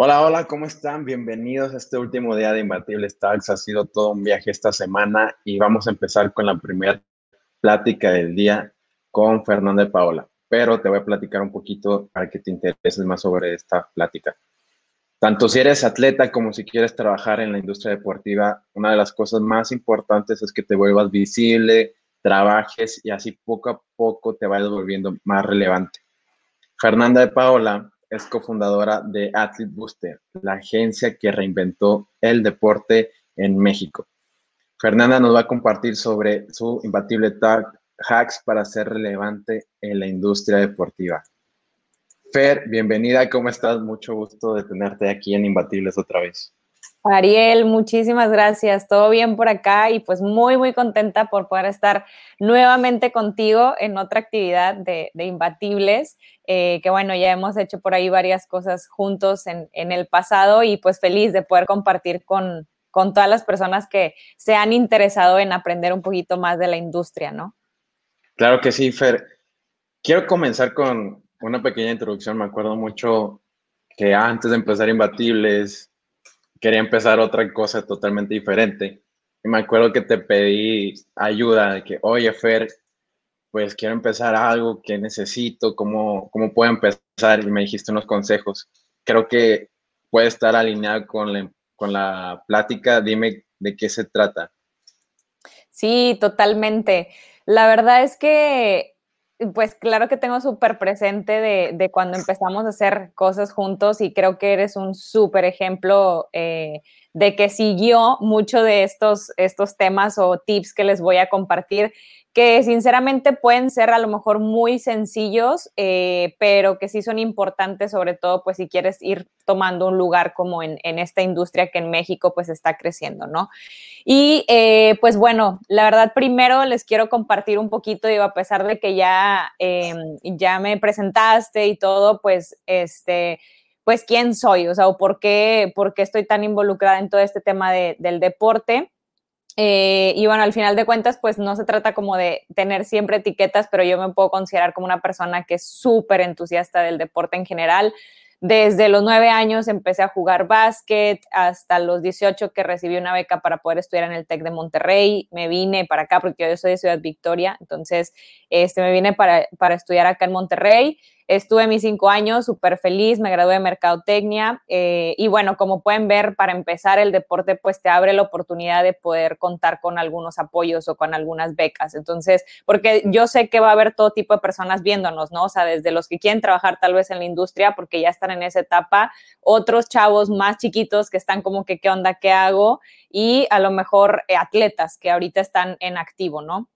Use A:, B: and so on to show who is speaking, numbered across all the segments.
A: Hola, hola, ¿cómo están? Bienvenidos a este último día de Imbatible Stars. Ha sido todo un viaje esta semana y vamos a empezar con la primera plática del día con Fernanda de Paola. Pero te voy a platicar un poquito para que te intereses más sobre esta plática. Tanto si eres atleta como si quieres trabajar en la industria deportiva, una de las cosas más importantes es que te vuelvas visible, trabajes y así poco a poco te vayas volviendo más relevante. Fernanda de Paola es cofundadora de Athlete Booster, la agencia que reinventó el deporte en México. Fernanda nos va a compartir sobre su imbatible tag hacks para ser relevante en la industria deportiva. Fer, bienvenida, ¿cómo estás? Mucho gusto de tenerte aquí en Imbatibles otra vez.
B: Ariel, muchísimas gracias. Todo bien por acá y pues muy, muy contenta por poder estar nuevamente contigo en otra actividad de, Imbatibles, eh, que bueno, ya hemos hecho por ahí varias cosas juntos en, el pasado y pues feliz de poder compartir con, con todas las personas que se han interesado en aprender un poquito más de la industria, ¿no?
A: Claro que sí, Fer. Quiero comenzar con una pequeña introducción. Me acuerdo mucho que antes de empezar Imbatibles, quería empezar otra cosa totalmente diferente. Y me acuerdo que te pedí ayuda de que, oye, Fer, pues quiero empezar algo que necesito, ¿cómo, cómo puedo empezar? Y me dijiste unos consejos. Creo que puede estar alineado con la, con la plática. Dime de qué se trata.
B: Sí, totalmente. La verdad es que pues claro que tengo súper presente de, cuando empezamos a hacer cosas juntos y creo que eres un súper ejemplo eh, de que siguió mucho de estos, estos temas o tips que les voy a compartir que sinceramente pueden ser a lo mejor muy sencillos, eh, pero que sí son importantes, sobre todo pues si quieres ir tomando un lugar como en, esta industria que en México pues está creciendo, ¿no? Y eh, pues bueno, la verdad primero les quiero compartir un poquito, digo, a pesar de que ya, em, ya me presentaste y todo, pues este pues quién soy, o sea, o por qué, por qué estoy tan involucrada en todo este tema del deporte. Eh, y bueno, al final de cuentas, pues no se trata como de tener siempre etiquetas, pero yo me puedo considerar como una persona que es súper entusiasta del deporte en general. Desde los nueve años empecé a jugar básquet, hasta los 18 que recibí una beca para poder estudiar en el TEC de Monterrey. Me vine para acá porque yo soy de Ciudad Victoria, entonces este, me vine para, para estudiar acá en Monterrey. Estuve mis cinco años súper feliz, me gradué de Mercadotecnia eh, y bueno, como pueden ver, para empezar el deporte pues te abre la oportunidad de poder contar con algunos apoyos o con algunas becas. Entonces, porque yo sé que va a haber todo tipo de personas viéndonos, ¿no? O sea, desde los que quieren trabajar tal vez en la industria porque ya están en esa etapa, otros chavos más chiquitos que están como que, ¿qué onda? ¿Qué hago? Y a lo mejor eh, atletas que ahorita están en activo, ¿no?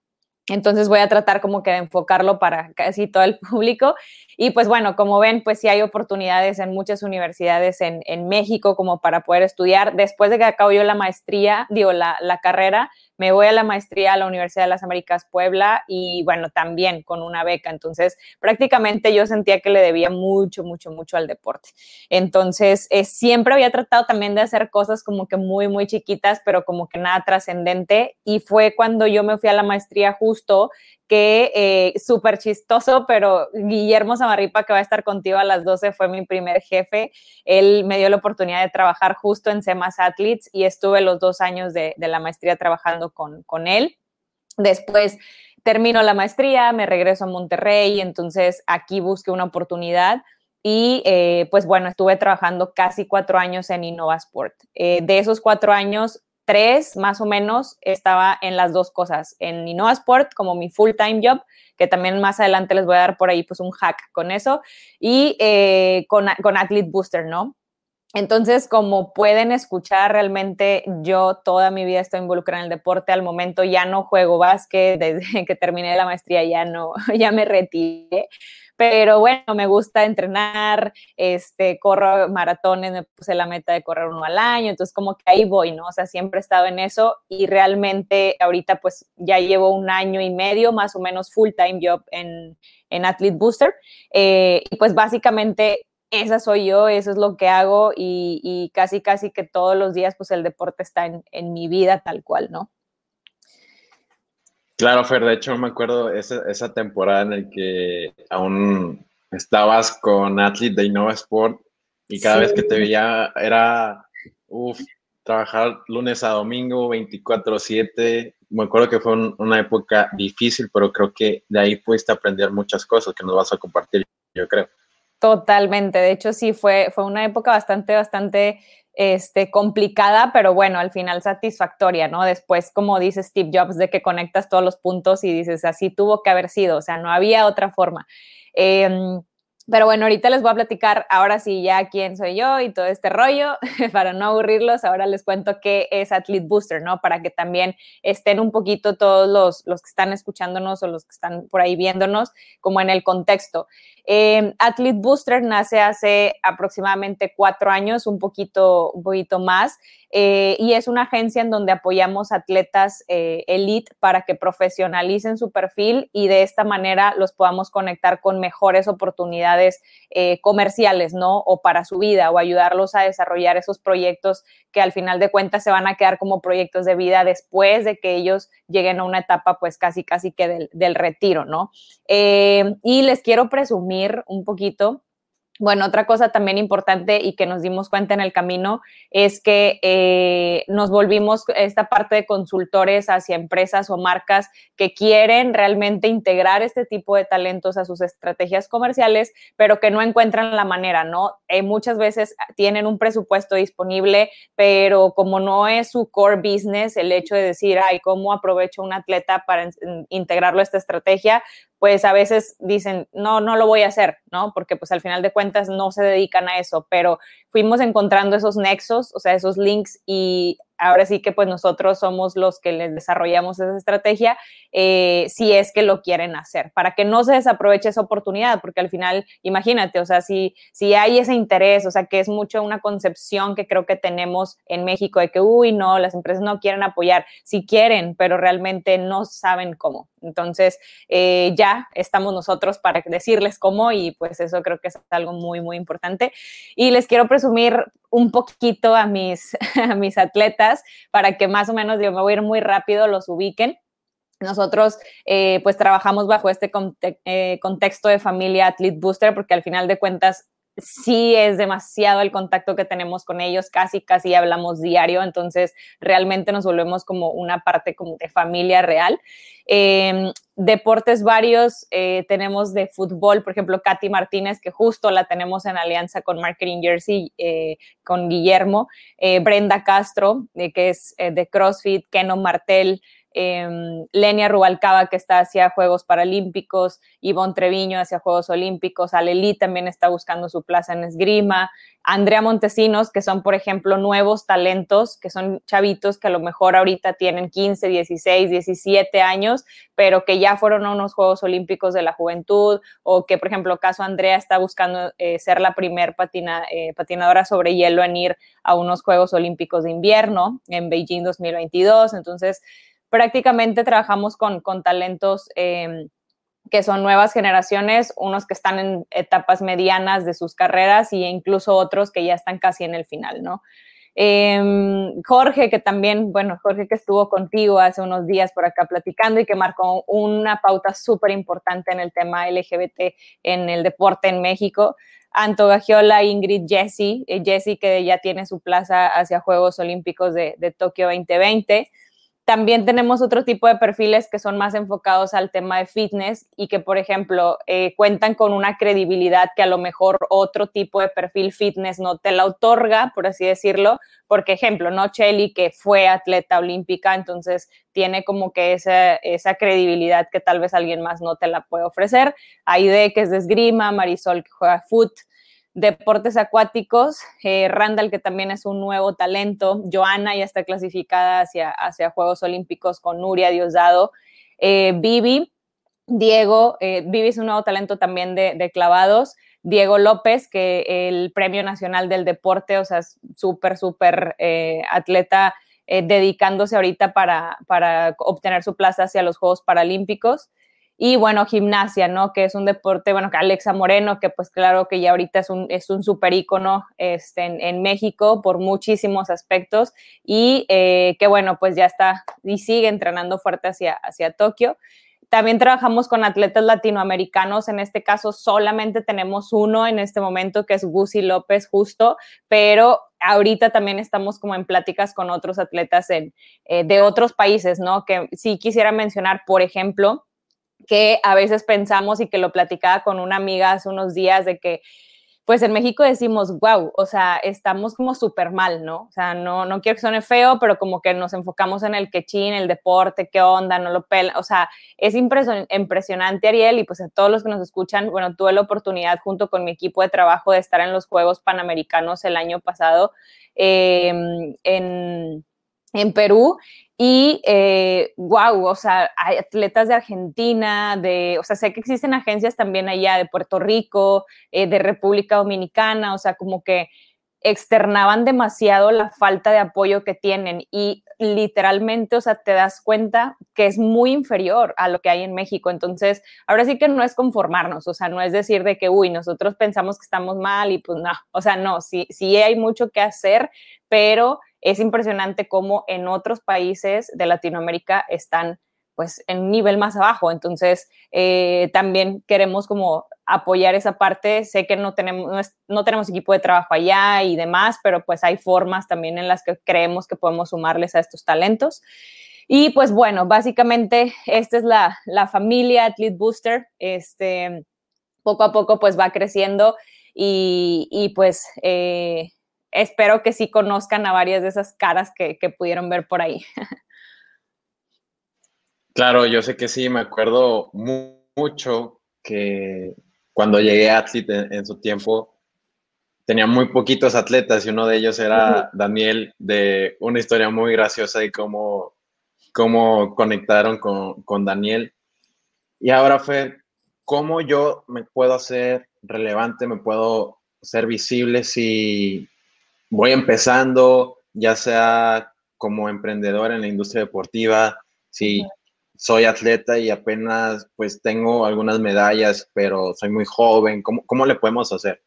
B: Entonces voy a tratar como que de enfocarlo para casi todo el público. Y pues bueno, como ven, pues sí hay oportunidades en muchas universidades en, México como para poder estudiar. Después de que acabo yo la maestría, digo, la, la carrera, me voy a la maestría a la Universidad de las Américas Puebla y bueno, también con una beca. Entonces, prácticamente yo sentía que le debía mucho, mucho, mucho al deporte. Entonces, eh, siempre había tratado también de hacer cosas como que muy, muy chiquitas, pero como que nada trascendente. Y fue cuando yo me fui a la maestría justo que eh, súper chistoso, pero Guillermo Samarripa, que va a estar contigo a las 12, fue mi primer jefe. Él me dio la oportunidad de trabajar justo en CEMAS Athletes y estuve los dos años de, la maestría trabajando con, con él. Después termino la maestría, me regreso a Monterrey, entonces aquí busqué una oportunidad y eh, pues bueno, estuve trabajando casi cuatro años en InnovaSport. Eh, de esos cuatro años, tres más o menos estaba en las dos cosas, en Innova Sport como mi full time job, que también más adelante les voy a dar por ahí pues un hack con eso, y eh, con, con Athlete Booster, ¿no? Entonces, como pueden escuchar, realmente yo toda mi vida estoy involucrada en el deporte. Al momento ya no juego básquet, desde que terminé la maestría ya no, ya me retiré pero bueno, me gusta entrenar, este, corro maratones, me puse la meta de correr uno al año, entonces como que ahí voy, ¿no? O sea, siempre he estado en eso y realmente ahorita pues ya llevo un año y medio más o menos full time job en, en Athlete Booster eh, y pues básicamente esa soy yo, eso es lo que hago y, casi, casi que todos los días pues el deporte está en, en mi vida tal cual, ¿no?
A: Claro, Fer, de hecho me acuerdo esa, esa temporada en la que aún estabas con Athlete de Innova Sport Y cada vez que te veía era, uff, trabajar lunes a domingo, 24/7. Me acuerdo que fue una época difícil, pero creo que de ahí pudiste aprender muchas cosas que nos vas a compartir, yo creo.
B: Totalmente, de hecho sí, fue, fue una época bastante, bastante este, complicada, pero bueno, al final satisfactoria, ¿no? Después, como dice Steve Jobs, de que conectas todos los puntos y dices, así tuvo que haber sido, o sea, no había otra forma. Em, pero bueno, ahorita les voy a platicar ahora sí ya quién soy yo y todo este rollo. Para no aburrirlos, ahora les cuento qué es Athlete Booster, ¿no? Para que también estén un poquito todos los, los que están escuchándonos o los que están por ahí viéndonos como en el contexto. Eh, Athlete Booster nace hace aproximadamente cuatro años, un poquito, un poquito más, eh, y es una agencia en donde apoyamos atletas eh, elite para que profesionalicen su perfil y de esta manera los podamos conectar con mejores oportunidades eh, comerciales, ¿no? O para su vida o ayudarlos a desarrollar esos proyectos que al final de cuentas se van a quedar como proyectos de vida después de que ellos lleguen a una etapa pues casi, casi que del, del retiro, ¿no? y les quiero presumir un poquito bueno, otra cosa también importante y que nos dimos cuenta en el camino es que eh, nos volvimos esta parte de consultores hacia empresas o marcas que quieren realmente integrar este tipo de talentos a sus estrategias comerciales, pero que no encuentran la manera, ¿no? Eh, muchas veces tienen un presupuesto disponible, pero como no es su core business, el hecho de decir, ay, ¿cómo aprovecho un atleta para integrarlo a esta estrategia? Pues a veces dicen, no, no lo voy a hacer, ¿no? Porque pues al final de cuentas no se dedican a eso, pero fuimos encontrando esos nexos, o sea, esos links y ahora sí que pues nosotros somos los que les desarrollamos esa estrategia, eh, si es que lo quieren hacer, para que no se desaproveche esa oportunidad, porque al final, imagínate, o sea, si, si hay ese interés, o sea, que es mucho una concepción que creo que tenemos en México de que, uy, no, las empresas no quieren apoyar, si quieren, pero realmente no saben cómo. Entonces, eh, ya estamos nosotros para decirles cómo y pues eso creo que es algo muy, muy importante. Y les quiero presumir un poquito a mis, mis atletas para que más o menos, yo me voy a ir muy rápido, los ubiquen. Nosotros eh, pues trabajamos bajo este eh, contexto de familia Athlete Booster porque al final de cuentas sí es demasiado el contacto que tenemos con ellos, casi, casi hablamos diario, entonces realmente nos volvemos como una parte como de familia real. Em, deportes varios, eh, tenemos de fútbol, por ejemplo, Katy Martínez, que justo la tenemos en alianza con Marketing Jersey, eh, con Guillermo, eh, Brenda Castro, que es de CrossFit, Keno Martel, eh, Lenia Rubalcaba, que está hacia Juegos Paralímpicos, Ivonne Treviño hacia Juegos Olímpicos, Aleli también está buscando su plaza en esgrima, Andrea Montesinos, que son, por ejemplo, nuevos talentos, que son chavitos que a lo mejor ahorita tienen 15, 16, 17 años, pero que ya fueron a unos Juegos Olímpicos de la Juventud, o que, por ejemplo, caso Andrea está buscando eh, ser la primer patina, eh, patinadora sobre hielo en ir a unos Juegos Olímpicos de invierno en Beijing 2022. Entonces, prácticamente trabajamos con, talentos em, que son nuevas generaciones, unos que están en etapas medianas de sus carreras e incluso otros que ya están casi en el final, ¿no? Em, Jorge, que también, bueno, Jorge que estuvo contigo hace unos días por acá platicando y que marcó una pauta súper importante en el tema LGBT en el deporte en México. Anto Gagiola, Ingrid Jesse, eh, Jesse que ya tiene su plaza hacia Juegos Olímpicos de, de Tokio 2020. También tenemos otro tipo de perfiles que son más enfocados al tema de fitness y que, por ejemplo, eh, cuentan con una credibilidad que a lo mejor otro tipo de perfil fitness no te la otorga, por así decirlo. Porque, ejemplo, ¿no? Chelly, que fue atleta olímpica, entonces tiene como que esa, credibilidad que tal vez alguien más no te la puede ofrecer. Aide, que es de esgrima, Marisol, que juega foot, deportes acuáticos, eh, Randall, que también es un nuevo talento, Joana ya está clasificada hacia, hacia Juegos Olímpicos con Nuria Diosdado, eh, Vivi, Diego, eh, Vivi es un nuevo talento también de, clavados, Diego López, que el Premio Nacional del Deporte, o sea, súper, súper atleta dedicándose ahorita para, para obtener su plaza hacia los Juegos Paralímpicos. Y bueno, gimnasia, ¿no? Que es un deporte, bueno, que Alexa Moreno, que pues claro que ya ahorita es un, es un super ícono este, en, México por muchísimos aspectos y eh, que bueno, pues ya está y sigue entrenando fuerte hacia, hacia Tokio. también trabajamos con atletas latinoamericanos, en este caso solamente tenemos uno en este momento que es Gusi López justo, pero ahorita también estamos como en pláticas con otros atletas en, eh, de otros países, ¿no? Que sí quisiera mencionar, por ejemplo, que a veces pensamos y que lo platicaba con una amiga hace unos días de que pues en México decimos, wow, o sea, estamos como súper mal, ¿no? O sea, no, no quiero que suene feo, pero como que nos enfocamos en el quechín, el deporte, qué onda, no lo pela, o sea, es impresionante, Ariel, y pues a todos los que nos escuchan, bueno, tuve la oportunidad junto con mi equipo de trabajo de estar en los Juegos Panamericanos el año pasado em, en, en Perú y wow, eh, o sea, hay atletas de Argentina, de, o sea, sé que existen agencias también allá de Puerto Rico, eh, de República Dominicana, o sea, como que externaban demasiado la falta de apoyo que tienen y literalmente, o sea, te das cuenta que es muy inferior a lo que hay en México. Entonces, ahora sí que no es conformarnos, o sea, no es decir de que, uy, nosotros pensamos que estamos mal y pues no, o sea, no, sí, sí hay mucho que hacer, pero es impresionante cómo en otros países de Latinoamérica están pues en nivel más abajo. Entonces, eh, también queremos como apoyar esa parte. Sé que no tenemos, no, tenemos equipo de trabajo allá y demás, pero pues hay formas también en las que creemos que podemos sumarles a estos talentos. Y pues bueno, básicamente esta es la, la familia Athlete Booster. Este, poco a poco pues va creciendo y, y pues eh, espero que sí conozcan a varias de esas caras que, pudieron ver por ahí.
A: Claro, yo sé que sí, me acuerdo mucho que cuando llegué a Athlete en, su tiempo, tenía muy poquitos atletas y uno de ellos era Daniel, de una historia muy graciosa de cómo, cómo conectaron con, con Daniel. Y ahora fue, ¿cómo yo me puedo hacer relevante, me puedo ser visible si voy empezando, ya sea como emprendedor en la industria deportiva, si soy atleta y apenas pues tengo algunas medallas, pero soy muy joven, ¿cómo, cómo le podemos hacer?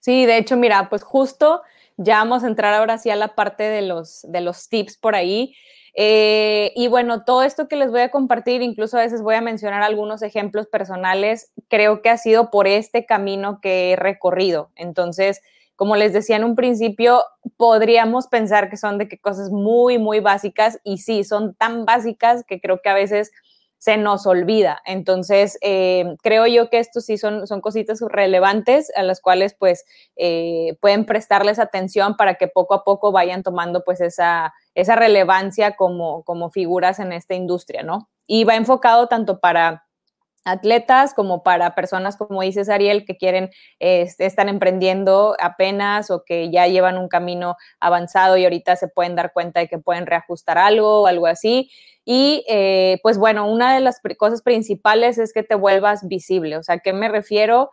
B: Sí, de hecho, mira, pues justo ya vamos a entrar ahora sí a la parte de los, de los tips por ahí. Eh, y bueno, todo esto que les voy a compartir, incluso a veces voy a mencionar algunos ejemplos personales, creo que ha sido por este camino que he recorrido. Entonces, como les decía en un principio, podríamos pensar que son de que cosas muy, muy básicas y sí, son tan básicas que creo que a veces se nos olvida. Entonces, eh, creo yo que estos sí son, son cositas relevantes a las cuales pues eh, pueden prestarles atención para que poco a poco vayan tomando pues esa, esa relevancia como, como figuras en esta industria, ¿no? Y va enfocado tanto para atletas como para personas, como dices Ariel, que quieren, este, están emprendiendo apenas o que ya llevan un camino avanzado y ahorita se pueden dar cuenta de que pueden reajustar algo o algo así. Y eh, pues bueno, una de las cosas principales es que te vuelvas visible. O sea, ¿qué me refiero?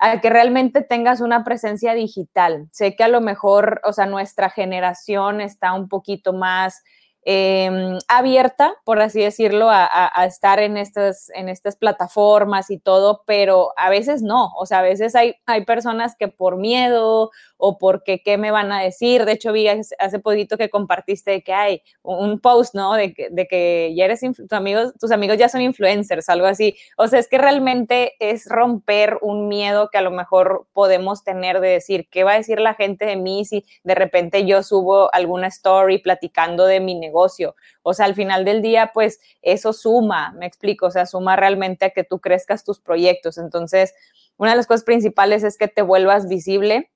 B: a que realmente tengas una presencia digital. Sé que a lo mejor, o sea, nuestra generación está un poquito más Em, abierta, por así decirlo, a, estar en estas, en estas plataformas y todo, pero a veces no, o sea, a veces hay, hay personas que por miedo o porque qué me van a decir, de hecho vi hace, poquito que compartiste que hay un post, ¿no? De que, de que ya eres, tus amigos, tus amigos ya son influencers, algo así, o sea, es que realmente es romper un miedo que a lo mejor podemos tener de decir, ¿qué va a decir la gente de mí si de repente yo subo alguna story platicando de mi negocio? O sea, al final del día, pues eso suma, me explico, o sea, suma realmente a que tú crezcas tus proyectos. Entonces, una de las cosas principales es que te vuelvas visible.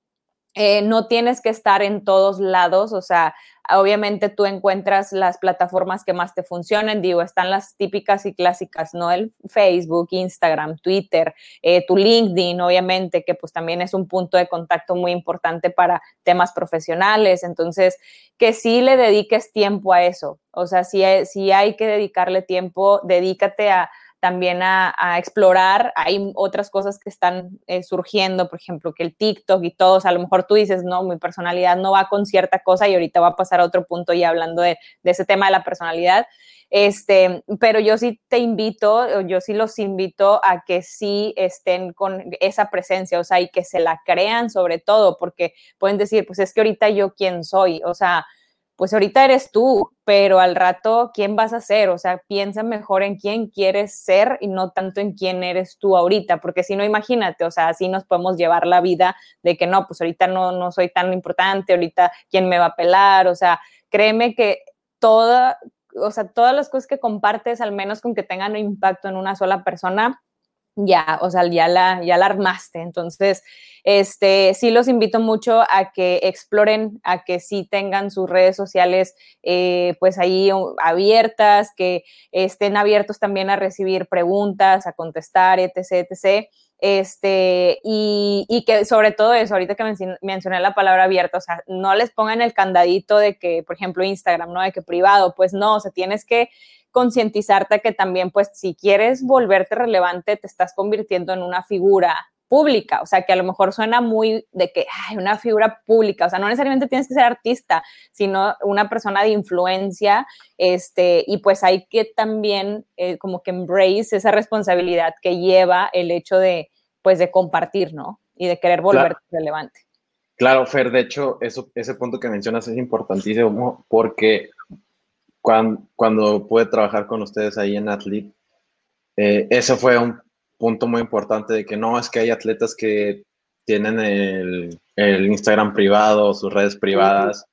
B: Eh, no tienes que estar en todos lados, o sea, Obviamente tú encuentras las plataformas que más te funcionen, digo, están las típicas y clásicas, ¿no? El Facebook, Instagram, Twitter, eh, tu LinkedIn, obviamente, que pues también es un punto de contacto muy importante para temas profesionales. Entonces, que sí le dediques tiempo a eso. O sea, si si hay que dedicarle tiempo, dedícate a también a, explorar. Hay otras cosas que están eh, surgiendo, por ejemplo, que el TikTok y todos, a lo mejor tú dices, no, mi personalidad no va con cierta cosa y ahorita va a pasar a otro punto ya hablando de, ese tema de la personalidad. Este, pero yo sí te invito, yo sí los invito a que sí estén con esa presencia, o sea, y que se la crean sobre todo, porque pueden decir, pues es que ahorita yo quién soy, o sea, pues ahorita eres tú, pero al rato, ¿quién vas a ser? O sea, piensa mejor en quién quieres ser y no tanto en quién eres tú ahorita, porque si no, imagínate, o sea, así nos podemos llevar la vida de que no, pues ahorita no, no soy tan importante, ahorita quién me va a pelar, o sea, créeme que toda, o sea, todas las cosas que compartes, al menos con que tengan impacto en una sola persona, ya, o sea, ya la, ya la armaste. Entonces, este, sí los invito mucho a que exploren, a que sí tengan sus redes sociales, eh, pues ahí abiertas, que estén abiertos también a recibir preguntas, a contestar, etc., etc., este, y, y, que sobre todo eso, ahorita que mencioné la palabra abierta, o sea, no les pongan el candadito de que, por ejemplo, Instagram, ¿no? De que privado, pues no, o sea, tienes que concientizarte que también, pues, si quieres volverte relevante, te estás convirtiendo en una figura pública, o sea, que a lo mejor suena muy de que hay una figura pública, o sea, no necesariamente tienes que ser artista, sino una persona de influencia, este, y pues hay que también eh, como que embrace esa responsabilidad que lleva el hecho de, pues de compartir, ¿no? Y de querer volverte relevante.
A: Claro, Fer, de hecho, eso, ese punto que mencionas es importantísimo porque cuando, cuando pude trabajar con ustedes ahí en Athlete, eh, eso fue un punto muy importante de que no, es que hay atletas que tienen el, el Instagram privado, sus redes privadas,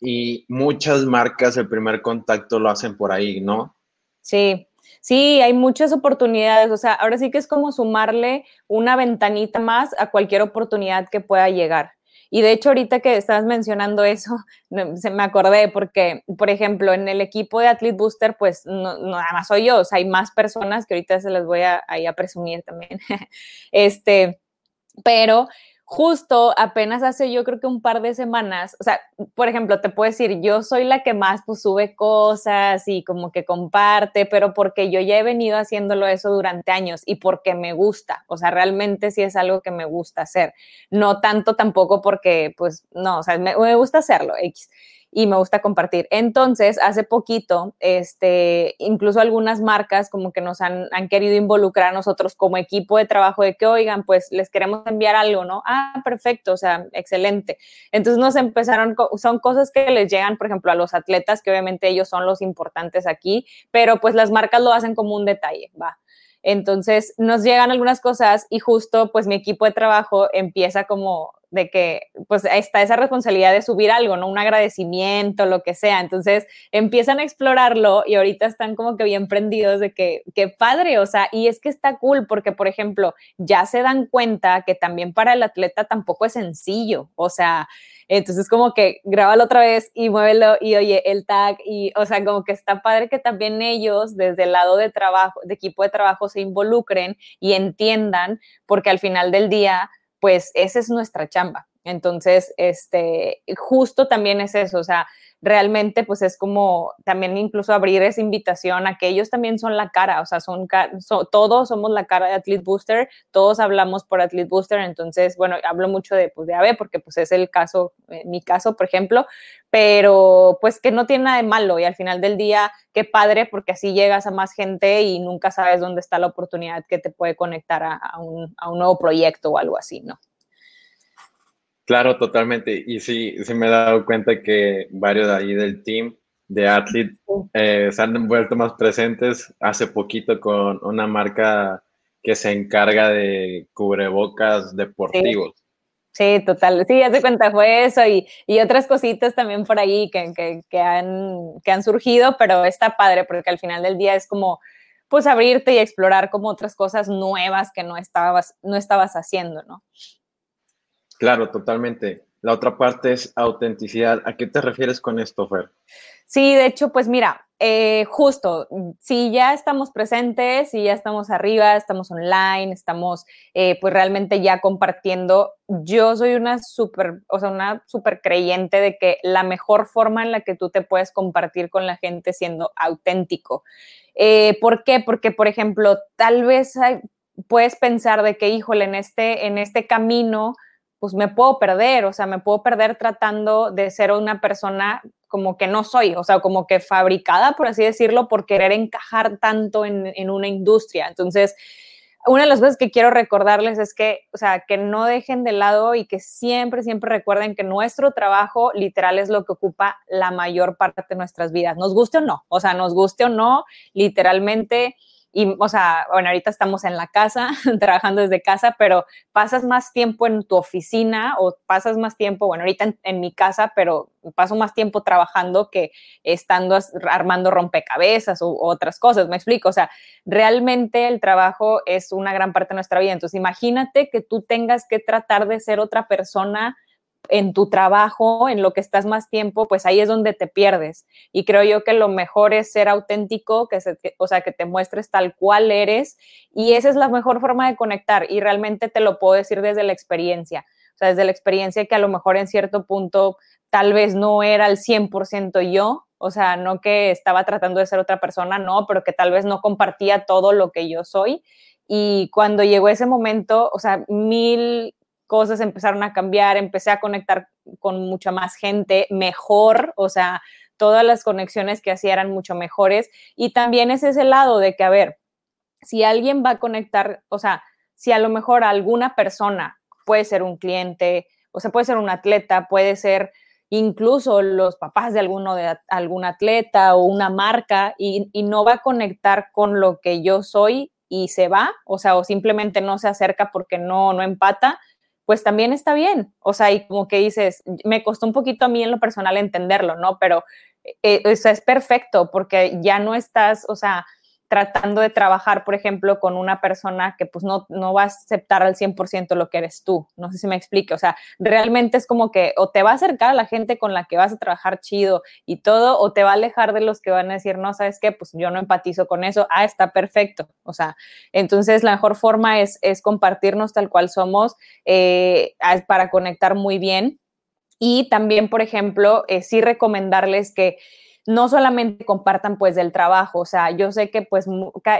A: y muchas marcas el primer contacto lo hacen por ahí, ¿no?
B: Sí, Sí, hay muchas oportunidades, o sea, ahora sí que es como sumarle una ventanita más a cualquier oportunidad que pueda llegar. Y de hecho, ahorita que estabas mencionando eso, se me acordé porque, por ejemplo, en el equipo de Athlete Booster, pues no, nada más soy yo, o sea, hay más personas que ahorita se las voy a, a presumir también. este, pero justo apenas hace yo creo que un par de semanas, o sea, por ejemplo, te puedo decir, yo soy la que más pues sube cosas y como que comparte, pero porque yo ya he venido haciéndolo eso durante años y porque me gusta, o sea, realmente sí es algo que me gusta hacer, no tanto tampoco porque pues no, o sea, me, me gusta hacerlo, X y me gusta compartir. Entonces, hace poquito, este, incluso algunas marcas como que nos han, han, querido involucrar a nosotros como equipo de trabajo de que, oigan, pues les queremos enviar algo, ¿no? Ah, perfecto, o sea, excelente. Entonces nos empezaron, son cosas que les llegan, por ejemplo, a los atletas, que obviamente ellos son los importantes aquí, pero pues las marcas lo hacen como un detalle, va. Entonces nos llegan algunas cosas y justo pues mi equipo de trabajo empieza como de que pues está esa responsabilidad de subir algo, ¿no? Un agradecimiento, lo que sea. Entonces empiezan a explorarlo y ahorita están como que bien prendidos de que, qué padre, o sea, y es que está cool porque, por ejemplo, ya se dan cuenta que también para el atleta tampoco es sencillo, o sea, entonces como que grábalo otra vez y muévelo y oye, el tag y, o sea, como que está padre que también ellos desde el lado de trabajo, de equipo de trabajo se involucren y entiendan porque al final del día pues esa es nuestra chamba. Entonces, este, justo también es eso, o sea, realmente pues es como también incluso abrir esa invitación a que ellos también son la cara, o sea, son, todos somos la cara de Athlete Booster, todos hablamos por Athlete Booster, entonces, bueno, hablo mucho de, pues, de AVE porque pues es el caso, eh, mi caso, por ejemplo, pero pues que no tiene nada de malo y al final del día, qué padre porque así llegas a más gente y nunca sabes dónde está la oportunidad que te puede conectar a, un, a un nuevo proyecto o algo así, ¿no?
A: Claro, totalmente. Y sí, sí me he dado cuenta que varios de ahí del team de Athlete eh, se han vuelto más presentes hace poquito con una marca que se encarga de cubrebocas deportivos.
B: Sí. total. Sí, hace cuenta fue eso y, y otras cositas también por ahí que, que, que, han, que han surgido, pero está padre porque al final del día es como, pues abrirte y explorar como otras cosas nuevas que no estabas, no estabas haciendo, ¿no?
A: Claro, totalmente. La otra parte es autenticidad. ¿A qué te refieres con esto, Fer?
B: Sí, de hecho, pues mira, eh, justo, si ya estamos presentes, si ya estamos arriba, estamos online, estamos eh, pues realmente ya compartiendo, yo soy una súper, o sea, una súper creyente de que la mejor forma en la que tú te puedes compartir con la gente siendo auténtico. Eh, ¿Por qué? Porque, por ejemplo, tal vez puedes pensar de que, híjole, en este, en este camino, pues me puedo perder, o sea, me puedo perder tratando de ser una persona como que no soy, o sea, como que fabricada, por así decirlo, por querer encajar tanto en, una industria. Entonces, una de las cosas que quiero recordarles es que, o sea, que no dejen de lado y que siempre, siempre recuerden que nuestro trabajo literal es lo que ocupa la mayor parte de nuestras vidas, nos guste o no, o sea, nos guste o no, literalmente y, o sea, bueno, ahorita estamos en la casa, trabajando desde casa, pero pasas más tiempo en tu oficina o pasas más tiempo, bueno, ahorita en, mi casa, pero paso más tiempo trabajando que estando armando rompecabezas u otras cosas, me explico, o sea, realmente el trabajo es una gran parte de nuestra vida, entonces imagínate que tú tengas que tratar de ser otra persona en tu trabajo, en lo que estás más tiempo, pues ahí es donde te pierdes. Y creo yo que lo mejor es ser auténtico, que o sea, que te muestres tal cual eres y esa es la mejor forma de conectar y realmente te lo puedo decir desde la experiencia. O sea, desde la experiencia que a lo mejor en cierto punto tal vez no era al 100% yo, o sea, no que estaba tratando de ser otra persona, no, pero que tal vez no compartía todo lo que yo soy. Y cuando llegó ese momento, o sea, mil cosas empezaron a cambiar, empecé a conectar con mucha más gente mejor, o sea, todas las conexiones que hacía eran mucho mejores. Y también es ese lado de que, a ver, si alguien va a conectar, o sea, si a lo mejor alguna persona puede ser un cliente, o sea, puede ser un atleta, puede ser incluso los papás de alguno de algún atleta o una marca y, y no va a conectar con lo que yo soy y se va, o sea, o simplemente no se acerca porque no, no empata, pues también está bien. O sea, y como que dices, me costó un poquito a mí en lo personal entenderlo, ¿no? Pero eh, eso es perfecto porque ya no estás, o sea, tratando de trabajar, por ejemplo, con una persona que pues no, no va a aceptar al 100% lo que eres tú. No sé si me explique. O sea, realmente es como que o te va a acercar a la gente con la que vas a trabajar chido y todo, o te va a alejar de los que van a decir, no, ¿sabes qué? Pues yo no empatizo con eso. Ah, está perfecto. O sea, entonces la mejor forma es, es compartirnos tal cual somos eh, para conectar muy bien. Y también, por ejemplo, eh, sí recomendarles que no solamente compartan pues del trabajo, o sea, yo sé que pues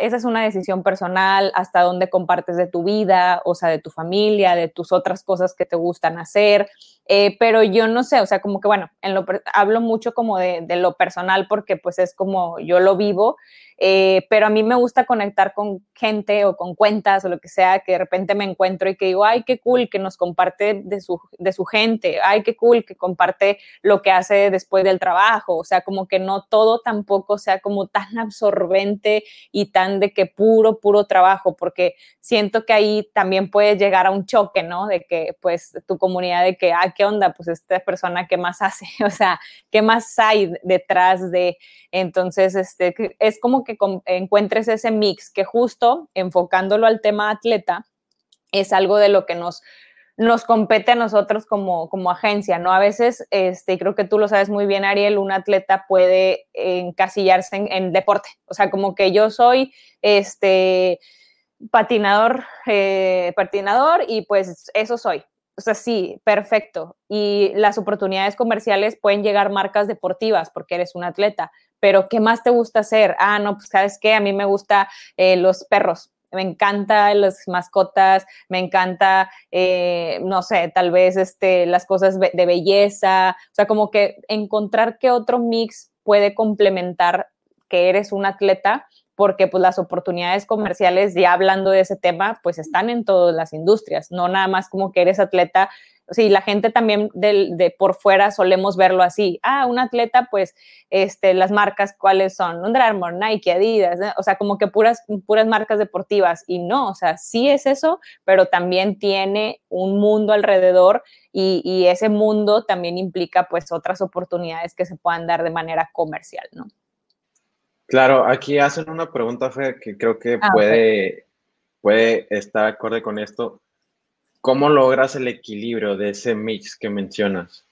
B: esa es una decisión personal, hasta dónde compartes de tu vida, o sea, de tu familia, de tus otras cosas que te gustan hacer, eh, pero yo no sé, o sea, como que bueno, en lo, hablo mucho como de, de, lo personal porque pues es como yo lo vivo eh, pero a mí me gusta conectar con gente o con cuentas o lo que sea, que de repente me encuentro y que digo, ay, qué cool que nos comparte de su, de su gente, ay, qué cool que comparte lo que hace después del trabajo, o sea, como que no todo tampoco sea como tan absorbente y tan de que puro, puro trabajo, porque siento que ahí también puede llegar a un choque, ¿no? De que pues tu comunidad de que, ah, ¿qué onda? Pues esta persona, ¿qué más hace? O sea, ¿qué más hay detrás de? Entonces, este, es como que encuentres ese mix que justo enfocándolo al tema atleta es algo de lo que nos, nos compete a nosotros como, como agencia, ¿no? A veces, este, creo que tú lo sabes muy bien, Ariel, un atleta puede encasillarse en, deporte, o sea, como que yo soy, este, patinador, eh, patinador y pues eso soy. O sea, sí, perfecto. Y las oportunidades comerciales pueden llegar marcas deportivas porque eres un atleta, pero ¿qué más te gusta hacer? Ah, no, pues sabes qué, a mí me gusta eh, los perros, me encanta las mascotas, me encanta, eh, no sé, tal vez este, las cosas de belleza, o sea, como que encontrar qué otro mix puede complementar que eres un atleta, porque pues las oportunidades comerciales, ya hablando de ese tema, pues están en todas las industrias, no nada más como que eres atleta sí, la gente también de, por fuera solemos verlo así. Ah, un atleta, pues, este, las marcas, ¿cuáles son? Under Armour, Nike, Adidas, o sea, como que puras, puras marcas deportivas. Y no, o sea, sí es eso, pero también tiene un mundo alrededor y, y ese mundo también implica, pues, otras oportunidades que se puedan dar de manera comercial, ¿no?
A: Claro, aquí hacen una pregunta, que creo que ah, puede, puede estar acorde con esto ¿Cómo logras el equilibrio de ese mix que mencionas?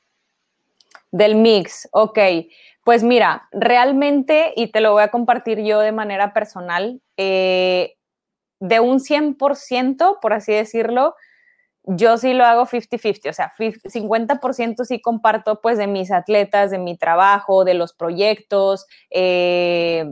B: Del mix, ok. Pues mira, realmente, y te lo voy a compartir yo de manera personal, eh, de un 100%, por así decirlo, yo sí lo hago 50-50, o sea, 50% sí comparto pues de mis atletas, de mi trabajo, de los proyectos, eh,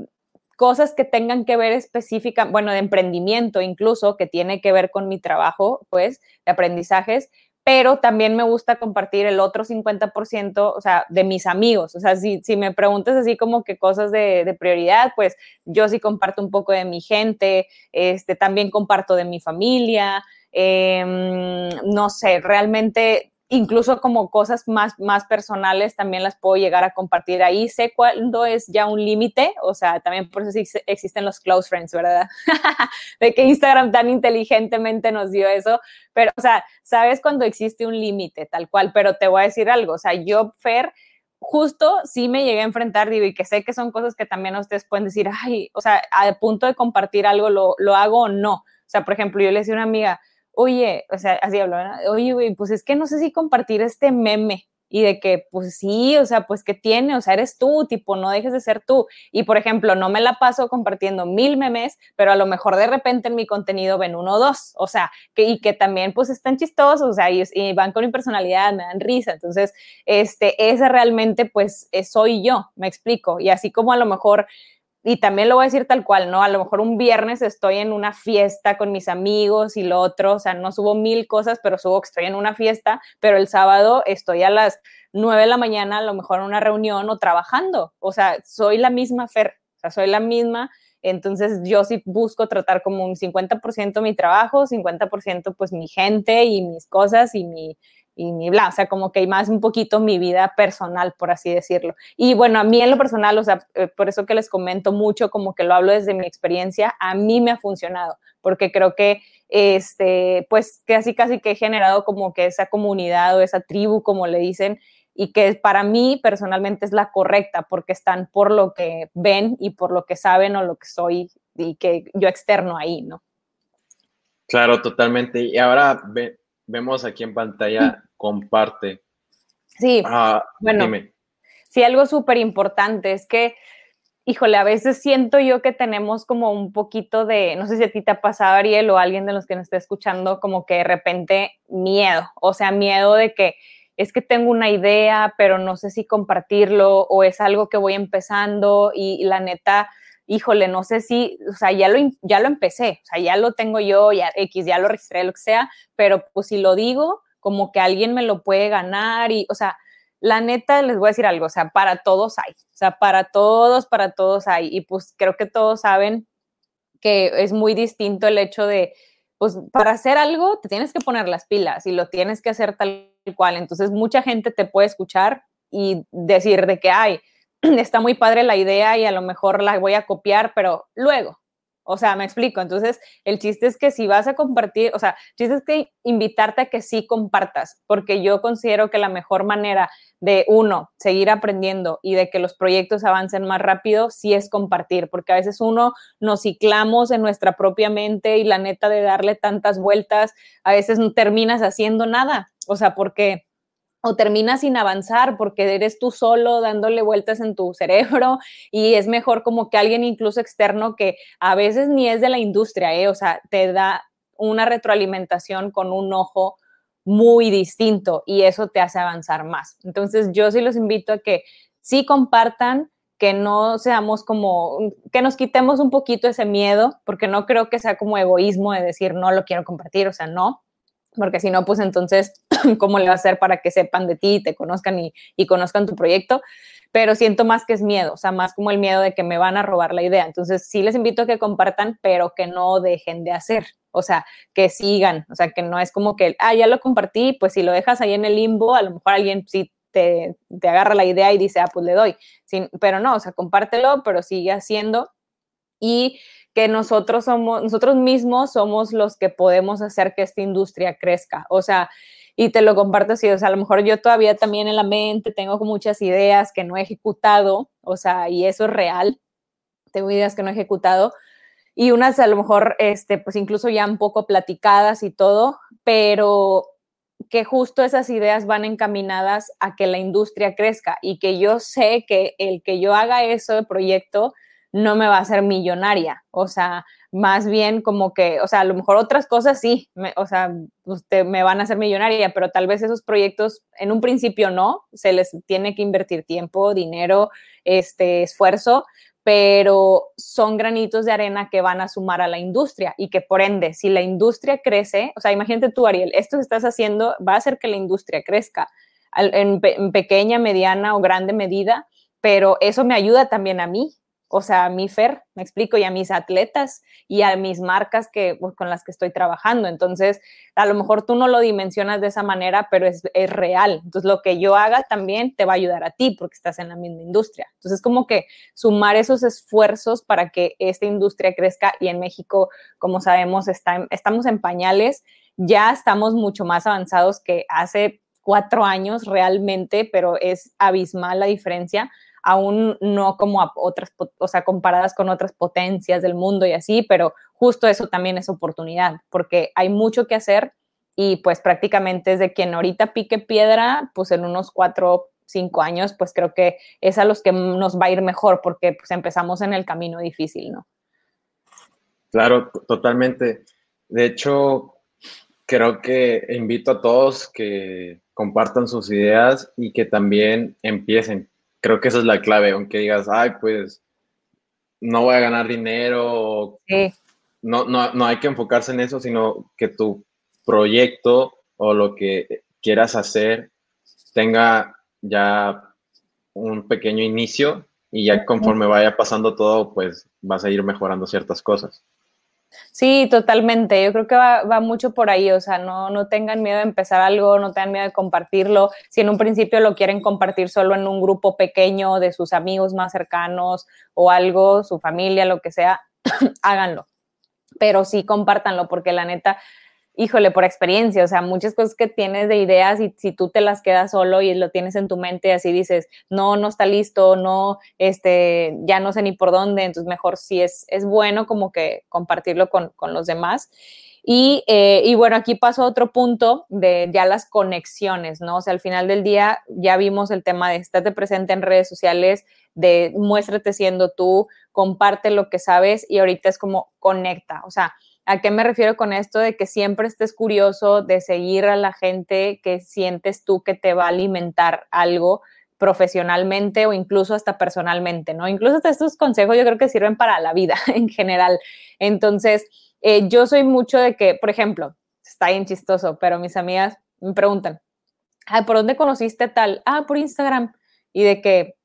B: cosas que tengan que ver específica, bueno, de emprendimiento incluso, que tiene que ver con mi trabajo, pues, de aprendizajes, pero también me gusta compartir el otro 50%, o sea, de mis amigos. O sea, si, si me preguntas así como que cosas de, de, prioridad, pues yo sí comparto un poco de mi gente, este, también comparto de mi familia, eh, no sé, realmente incluso como cosas más, más personales también las puedo llegar a compartir ahí. Sé cuándo es ya un límite, o sea, también por eso existen los close friends, ¿verdad? de que Instagram tan inteligentemente nos dio eso, pero, o sea, sabes cuando existe un límite, tal cual, pero te voy a decir algo, o sea, yo, Fer, justo sí me llegué a enfrentar, digo, y que sé que son cosas que también ustedes pueden decir, ay, o sea, a punto de compartir algo, ¿lo, lo hago o no? O sea, por ejemplo, yo le decía a una amiga, oye, o sea, así habló, oye, güey, pues es que no sé si compartir este meme y de que, pues sí, o sea, pues que tiene, o sea, eres tú, tipo, no dejes de ser tú. Y por ejemplo, no me la paso compartiendo mil memes, pero a lo mejor de repente en mi contenido ven uno o dos, o sea, que, y que también pues están chistosos, o sea, y, y van con mi personalidad, me dan risa. Entonces, este, ese realmente pues soy yo, me explico. Y así como a lo mejor y también lo voy a decir tal cual, ¿no? A lo mejor un viernes estoy en una fiesta con mis amigos y lo otro, o sea, no subo mil cosas, pero subo que estoy en una fiesta, pero el sábado estoy a las nueve de la mañana, a lo mejor en una reunión o trabajando, o sea, soy la misma Fer, o sea, soy la misma, entonces yo sí busco tratar como un 50% mi trabajo, 50% pues mi gente y mis cosas y mi, y mi bla, o sea, como que hay más un poquito mi vida personal, por así decirlo. Y bueno, a mí en lo personal, o sea, eh, por eso que les comento mucho, como que lo hablo desde mi experiencia, a mí me ha funcionado, porque creo que, este, pues casi, casi que he generado como que esa comunidad o esa tribu, como le dicen, y que para mí personalmente es la correcta, porque están por lo que ven y por lo que saben o lo que soy y que yo externo ahí, ¿no?
A: Claro, totalmente. Y ahora vemos aquí en pantalla comparte.
B: Sí, ah, bueno, sí, algo súper importante es que, híjole, a veces siento yo que tenemos como un poquito de, no sé si a ti te ha pasado, Ariel, o alguien de los que nos esté escuchando, como que de repente miedo, o sea, miedo de que es que tengo una idea, pero no sé si compartirlo, o es algo que voy empezando y, y la neta, híjole, no sé si, o sea, ya lo, ya lo empecé, o sea, ya lo tengo yo, ya X, ya lo registré, lo que sea, pero pues si lo digo, como que alguien me lo puede ganar y, o sea, la neta, les voy a decir algo, o sea, para todos hay, o sea, para todos, para todos hay. Y pues creo que todos saben que es muy distinto el hecho de, pues para hacer algo te tienes que poner las pilas y lo tienes que hacer tal cual. Entonces mucha gente te puede escuchar y decir de que, ay, está muy padre la idea y a lo mejor la voy a copiar, pero luego, o sea, me explico. Entonces, el chiste es que si vas a compartir, o sea, el chiste es que invitarte a que sí compartas, porque yo considero que la mejor manera de uno, seguir aprendiendo y de que los proyectos avancen más rápido, sí es compartir, porque a veces uno nos ciclamos en nuestra propia mente y la neta de darle tantas vueltas, a veces no terminas haciendo nada. O sea, porque o terminas sin avanzar porque eres tú solo dándole vueltas en tu cerebro y es mejor como que alguien incluso externo que a veces ni es de la industria, ¿eh? o sea, te da una retroalimentación con un ojo muy distinto y eso te hace avanzar más. Entonces yo sí los invito a que sí compartan, que no seamos como, que nos quitemos un poquito ese miedo, porque no creo que sea como egoísmo de decir no lo quiero compartir, o sea, no, porque si no, pues entonces, ¿cómo le va a hacer para que sepan de ti, te conozcan y, conozcan tu proyecto? Pero siento más que es miedo, o sea, más como el miedo de que me van a robar la idea. Entonces, sí les invito a que compartan, pero que no dejen de hacer, o sea, que sigan, o sea, que no es como que, ah, ya lo compartí, pues si lo dejas ahí en el limbo, a lo mejor alguien sí te, te agarra la idea y dice, ah, pues le doy. pero no, o sea, compártelo, pero sigue haciendo. Y que nosotros somos, nosotros mismos somos los que podemos hacer que esta industria crezca. O sea, y te lo comparto así, o sea, a lo mejor yo todavía también en la mente tengo muchas ideas que no he ejecutado, o sea, y eso es real, tengo ideas que no he ejecutado, y unas a lo mejor, este, pues incluso ya un poco platicadas y todo, pero que justo esas ideas van encaminadas a que la industria crezca y que yo sé que el que yo haga eso de proyecto no me va a hacer millonaria. O sea, más bien como que, o sea, a lo mejor otras cosas sí, o sea, usted me van a hacer millonaria, pero tal vez esos proyectos en un principio no, se les tiene que invertir tiempo, dinero, este esfuerzo, pero son granitos de arena que van a sumar a la industria y que por ende, si la industria crece, o sea, imagínate tú, Ariel, esto que estás haciendo va a hacer que la industria crezca en pequeña, mediana o grande medida, pero eso me ayuda también a mí, o sea, a mi Fer, me explico, y a mis atletas y a mis marcas que, pues, con las que estoy trabajando. Entonces, a lo mejor tú no lo dimensionas de esa manera, pero es, es, real. Entonces, lo que yo haga también te va a ayudar a ti porque estás en la misma industria. Entonces, como que sumar esos esfuerzos para que esta industria crezca y en México, como sabemos, está, estamos en pañales, ya estamos mucho más avanzados que hace cuatro años realmente, pero es abismal la diferencia aún no como a otras, o sea, comparadas con otras potencias del mundo y así, pero justo eso también es oportunidad, porque hay mucho que hacer y pues prácticamente es de quien ahorita pique piedra, pues en unos cuatro, cinco años, pues creo que es a los que nos va a ir mejor, porque pues empezamos en el camino difícil, ¿no?
A: Claro, totalmente. De hecho, creo que invito a todos que compartan sus ideas y que también empiecen creo que esa es la clave, aunque digas, ay, pues no voy a ganar dinero, no, no, no hay que enfocarse en eso, sino que tu proyecto o lo que quieras hacer tenga ya un pequeño inicio y ya conforme vaya pasando todo, pues vas a ir mejorando ciertas cosas.
B: Sí, totalmente. Yo creo que va, mucho por ahí. O sea, no, no tengan miedo de empezar algo, no tengan miedo de compartirlo. Si en un principio lo quieren compartir solo en un grupo pequeño de sus amigos más cercanos o algo, su familia, lo que sea, háganlo. Pero sí, compártanlo, porque la neta, híjole, por experiencia, o sea, muchas cosas que tienes de ideas y si tú te las quedas solo y lo tienes en tu mente, así dices, no, no está listo, no, este, ya no sé ni por dónde, entonces mejor sí es, es bueno como que compartirlo con, con los demás. Y, eh, bueno, aquí paso otro punto de ya las conexiones, ¿no? O sea, al final del día ya vimos el tema de estate presente en redes sociales, de muéstrate siendo tú, comparte lo que sabes y ahorita es como conecta, o sea, ¿A qué me refiero con esto? De que siempre estés curioso de seguir a la gente que sientes tú que te va a alimentar algo profesionalmente o incluso hasta personalmente, ¿no? Incluso estos consejos yo creo que sirven para la vida en general. Entonces, eh, yo soy mucho de que, por ejemplo, está bien chistoso, pero mis amigas me preguntan, ¿por dónde conociste tal? Ah, por Instagram. Y de que,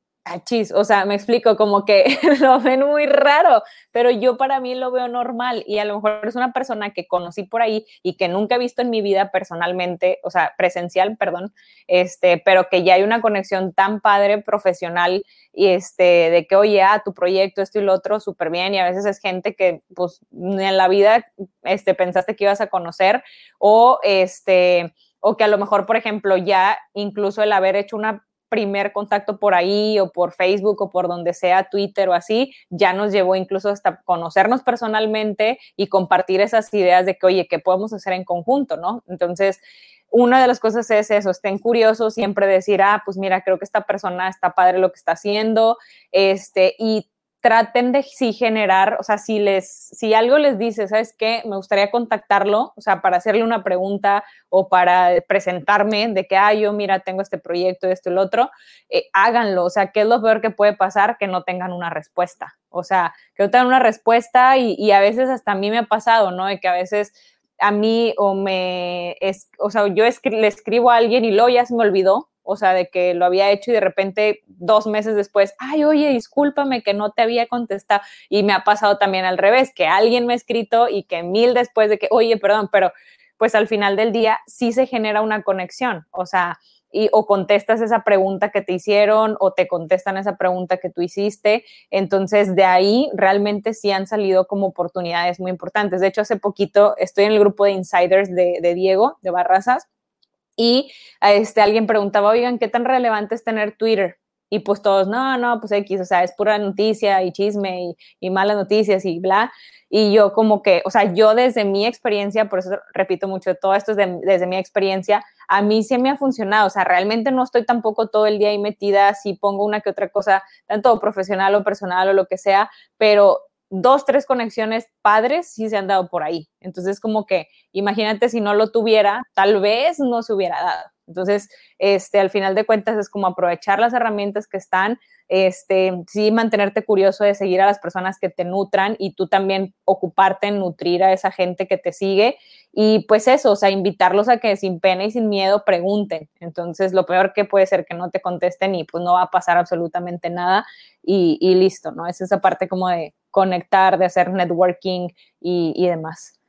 B: chis, o sea, me explico, como que lo ven muy raro, pero yo para mí lo veo normal y a lo mejor es una persona que conocí por ahí y que nunca he visto en mi vida personalmente, o sea, presencial, perdón, este, pero que ya hay una conexión tan padre profesional y este, de que, oye, ah, tu proyecto, esto y lo otro, súper bien, y a veces es gente que, pues, en la vida, este, pensaste que ibas a conocer o, este, o que a lo mejor, por ejemplo, ya incluso el haber hecho una primer contacto por ahí o por Facebook o por donde sea, Twitter o así, ya nos llevó incluso hasta conocernos personalmente y compartir esas ideas de que, oye, ¿qué podemos hacer en conjunto, no? Entonces, una de las cosas es eso, estén curiosos, siempre decir, ah, pues mira, creo que esta persona está padre lo que está haciendo, este, y traten de sí generar, o sea, si les, si algo les dice, ¿sabes qué? Me gustaría contactarlo, o sea, para hacerle una pregunta o para presentarme de que, ah, yo mira, tengo este proyecto, esto y lo otro, eh, háganlo, o sea, ¿qué es lo peor que puede pasar? Que no tengan una respuesta, o sea, que no tengan una respuesta y, y a veces hasta a mí me ha pasado, ¿no? De que a veces a mí o me, es, o sea, yo le escribo a alguien y luego ya se me olvidó, o sea, de que lo había hecho y de repente dos meses después, ay, oye, discúlpame que no te había contestado. Y me ha pasado también al revés, que alguien me ha escrito y que mil después de que, oye, perdón, pero pues al final del día sí se genera una conexión, o sea, y, o contestas esa pregunta que te hicieron o te contestan esa pregunta que tú hiciste. Entonces, de ahí realmente sí han salido como oportunidades muy importantes. De hecho, hace poquito estoy en el grupo de insiders de, de Diego, de Barrazas, y este, alguien preguntaba, oigan, ¿qué tan relevante es tener Twitter? Y pues todos, no, no, pues X, o sea, es pura noticia y chisme y, malas noticias y bla. Y yo como que, o sea, yo desde mi experiencia, por eso repito mucho, todo esto es desde mi experiencia, a mí sí me ha funcionado, o sea, realmente no estoy tampoco todo el día ahí metida, si pongo una que otra cosa, tanto profesional o personal o lo que sea, pero dos, tres conexiones padres sí se han dado por ahí. Entonces, como que imagínate si no lo tuviera, tal vez no se hubiera dado. Entonces, este, al final de cuentas es como aprovechar las herramientas que están, este, sí mantenerte curioso de seguir a las personas que te nutran y tú también ocuparte en nutrir a esa gente que te sigue y pues eso, o sea, invitarlos a que sin pena y sin miedo pregunten. Entonces, lo peor que puede ser que no te contesten y pues no va a pasar absolutamente nada y, listo, ¿no? Es esa parte como de conectar, de hacer networking y, y demás.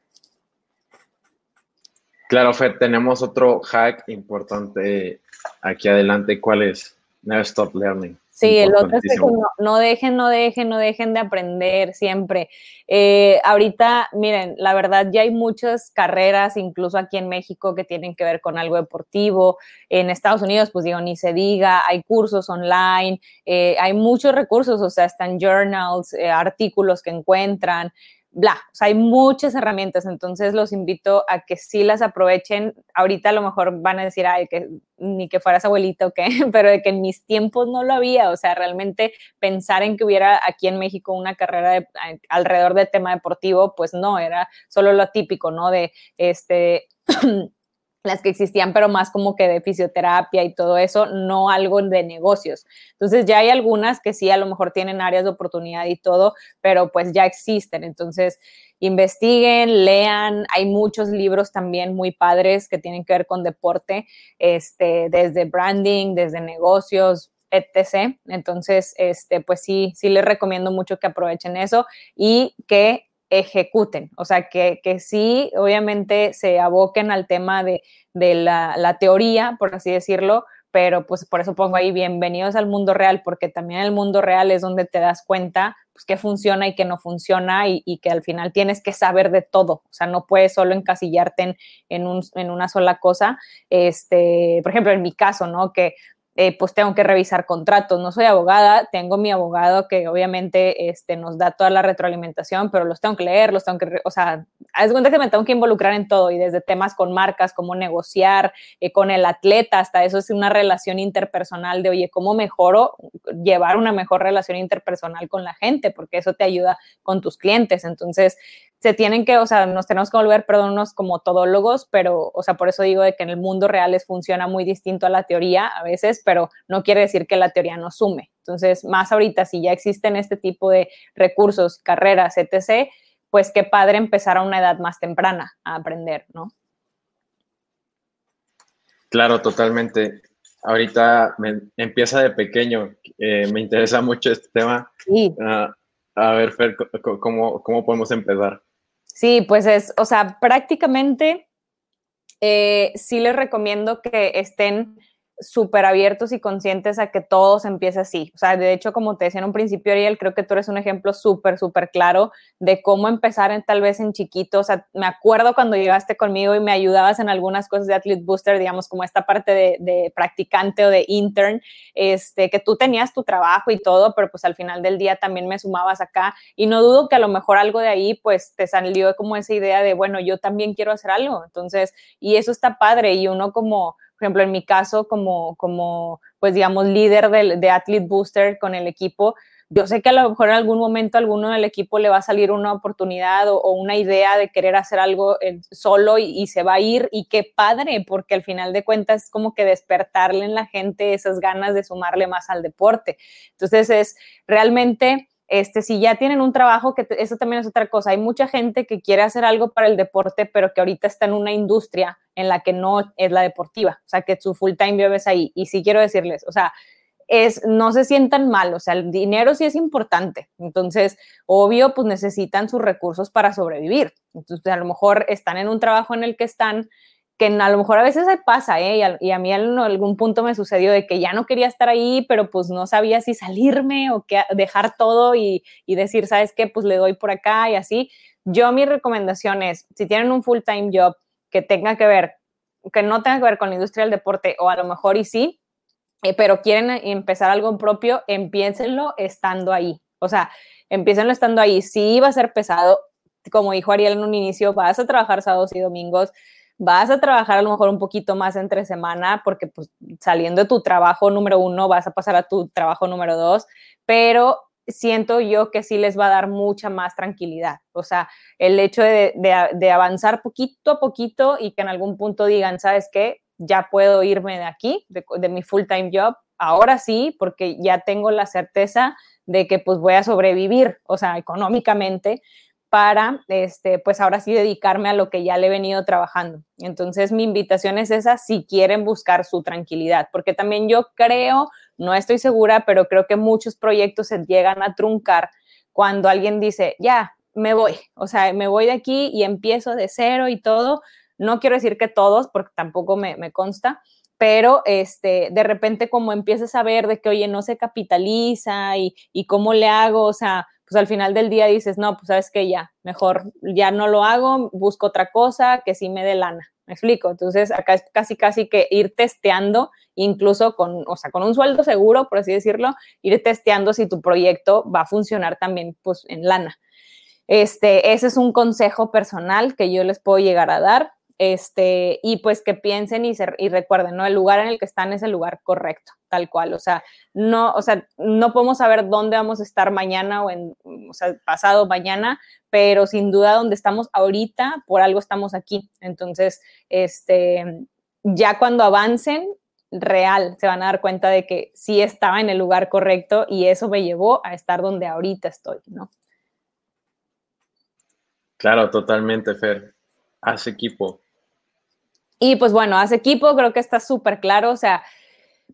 A: Claro, Fed, tenemos otro hack importante aquí adelante. ¿Cuál es? Never stop learning.
B: Sí, el otro es que no, dejen, no dejen, no dejen de aprender siempre. Eh, ahorita, miren, la verdad ya hay muchas carreras, incluso aquí en México, que tienen que ver con algo deportivo. En Estados Unidos, pues digo, ni se diga, hay cursos online, eh, hay muchos recursos, o sea, están journals, eh, artículos que encuentran bla, o sea, hay muchas herramientas, entonces los invito a que sí las aprovechen. Ahorita a lo mejor van a decir, ay, que ni que fueras abuelito o qué, pero de que en mis tiempos no lo había, o sea, realmente pensar en que hubiera aquí en México una carrera alrededor del tema deportivo, pues no, era solo lo típico, ¿no? De este las que existían, pero más como que de fisioterapia y todo eso, no algo de negocios. Entonces ya hay algunas que sí, a lo mejor tienen áreas de oportunidad y todo, pero pues ya existen. Entonces, investiguen, lean, hay muchos libros también muy padres que tienen que ver con deporte, este, desde branding, desde negocios, etc. Entonces, este, pues sí, sí les recomiendo mucho que aprovechen eso y que ejecuten, o sea, que, que sí, obviamente se aboquen al tema de, la, teoría, por así decirlo, pero pues por eso pongo ahí bienvenidos al mundo real, porque también el mundo real es donde te das cuenta pues, qué funciona y qué no funciona y, que al final tienes que saber de todo, o sea, no puedes solo encasillarte en, en una sola cosa. Este, por ejemplo, en mi caso, ¿no? Que eh, pues tengo que revisar contratos. No soy abogada, tengo mi abogado que obviamente este, nos da toda la retroalimentación, pero los tengo que leer, los tengo que, o sea, es cuenta que me tengo que involucrar en todo y desde temas con marcas, cómo negociar, eh, con el atleta, hasta eso es una relación interpersonal de, oye, ¿cómo mejoro llevar una mejor relación interpersonal con la gente? Porque eso te ayuda con tus clientes. Entonces, se tienen que, o sea, nos tenemos que volver, perdón, unos como todólogos, pero, o sea, por eso digo de que en el mundo real les funciona muy distinto a la teoría a veces, pero no quiere decir que la teoría no sume. Entonces, más ahorita, si ya existen este tipo de recursos, carreras, etc., pues qué padre empezar a una edad más temprana a aprender, ¿no?
A: Claro, totalmente. Ahorita me, empieza de pequeño. Eh, me interesa mucho este tema. Sí. Ah, a ver, Fer, ¿cómo, ¿cómo podemos empezar?
B: Sí, pues es, o sea, prácticamente eh, sí les recomiendo que estén súper abiertos y conscientes a que todo se empiece así. O sea, de hecho, como te decía en un principio, Ariel, creo que tú eres un ejemplo súper, súper claro de cómo empezar en, tal vez en chiquito. O sea, me acuerdo cuando llegaste conmigo y me ayudabas en algunas cosas de Athlete Booster, digamos, como esta parte de, de practicante o de intern, este, que tú tenías tu trabajo y todo, pero pues al final del día también me sumabas acá. Y no dudo que a lo mejor algo de ahí, pues te salió como esa idea de, bueno, yo también quiero hacer algo. Entonces, y eso está padre y uno como por ejemplo, en mi caso, como, como pues digamos, líder de, de Athlete Booster con el equipo, yo sé que a lo mejor en algún momento a alguno del equipo le va a salir una oportunidad o, una idea de querer hacer algo solo y, se va a ir y qué padre, porque al final de cuentas es como que despertarle en la gente esas ganas de sumarle más al deporte. Entonces es realmente este, si ya tienen un trabajo, que eso también es otra cosa. Hay mucha gente que quiere hacer algo para el deporte, pero que ahorita está en una industria en la que no es la deportiva. O sea, que su full time job es ahí. Y sí quiero decirles, o sea, es, no se sientan mal, o sea, el dinero sí es importante. Entonces, obvio, pues necesitan sus recursos para sobrevivir. Entonces, a lo mejor están en un trabajo en el que están que a lo mejor a veces pasa, ¿eh? Y a, mí en algún punto me sucedió de que ya no quería estar ahí, pero pues no sabía si salirme o que, dejar todo y, decir, ¿sabes qué? Pues le doy por acá y así. Yo mi recomendación es, si tienen un full-time job que tenga que ver, que no tenga que ver con la industria del deporte, o a lo mejor y sí, eh, pero quieren empezar algo propio, empiécenlo estando ahí. O sea, empiécenlo estando ahí. Sí va a ser pesado, como dijo Ariel en un inicio, vas a trabajar sábados y domingos, vas a trabajar a lo mejor un poquito más entre semana porque pues saliendo de tu trabajo número uno vas a pasar a tu trabajo número dos, pero siento yo que sí les va a dar mucha más tranquilidad. O sea, el hecho de, avanzar poquito a poquito y que en algún punto digan, ¿sabes qué? ya puedo irme de aquí, de, de mi full-time job, ahora sí, porque ya tengo la certeza de que pues voy a sobrevivir, o sea, económicamente, para, este, pues ahora sí dedicarme a lo que ya le he venido trabajando. Entonces, mi invitación es esa si quieren buscar su tranquilidad, porque también yo creo, no estoy segura, pero creo que muchos proyectos se llegan a truncar cuando alguien dice, ya, me voy, o sea, me voy de aquí y empiezo de cero y todo. No quiero decir que todos, porque tampoco me, consta, pero este, de repente como empiezas a ver de que, oye, no se capitaliza y, y cómo le hago, o sea, pues al final del día dices, no, pues sabes que ya, mejor ya no lo hago, busco otra cosa que sí me dé lana. ¿Me explico? Entonces, acá es casi, casi que ir testeando, incluso con, o sea, con un sueldo seguro, por así decirlo, ir testeando si tu proyecto va a funcionar también, pues, en lana. Este, ese es un consejo personal que yo les puedo llegar a dar este, y pues que piensen y, y recuerden, ¿no? El lugar en el que están es el lugar correcto, tal cual, o sea, no, o sea, no podemos saber dónde vamos a estar mañana o en, pasado mañana, pero sin duda donde estamos ahorita, por algo estamos aquí. Entonces, este, ya cuando avancen, real, se van a dar cuenta de que sí estaba en el lugar correcto y eso me llevó a estar donde ahorita estoy, ¿no?
A: Claro, totalmente, Fer. Haz equipo.
B: Y pues bueno, hace equipo, creo que está súper claro. O sea,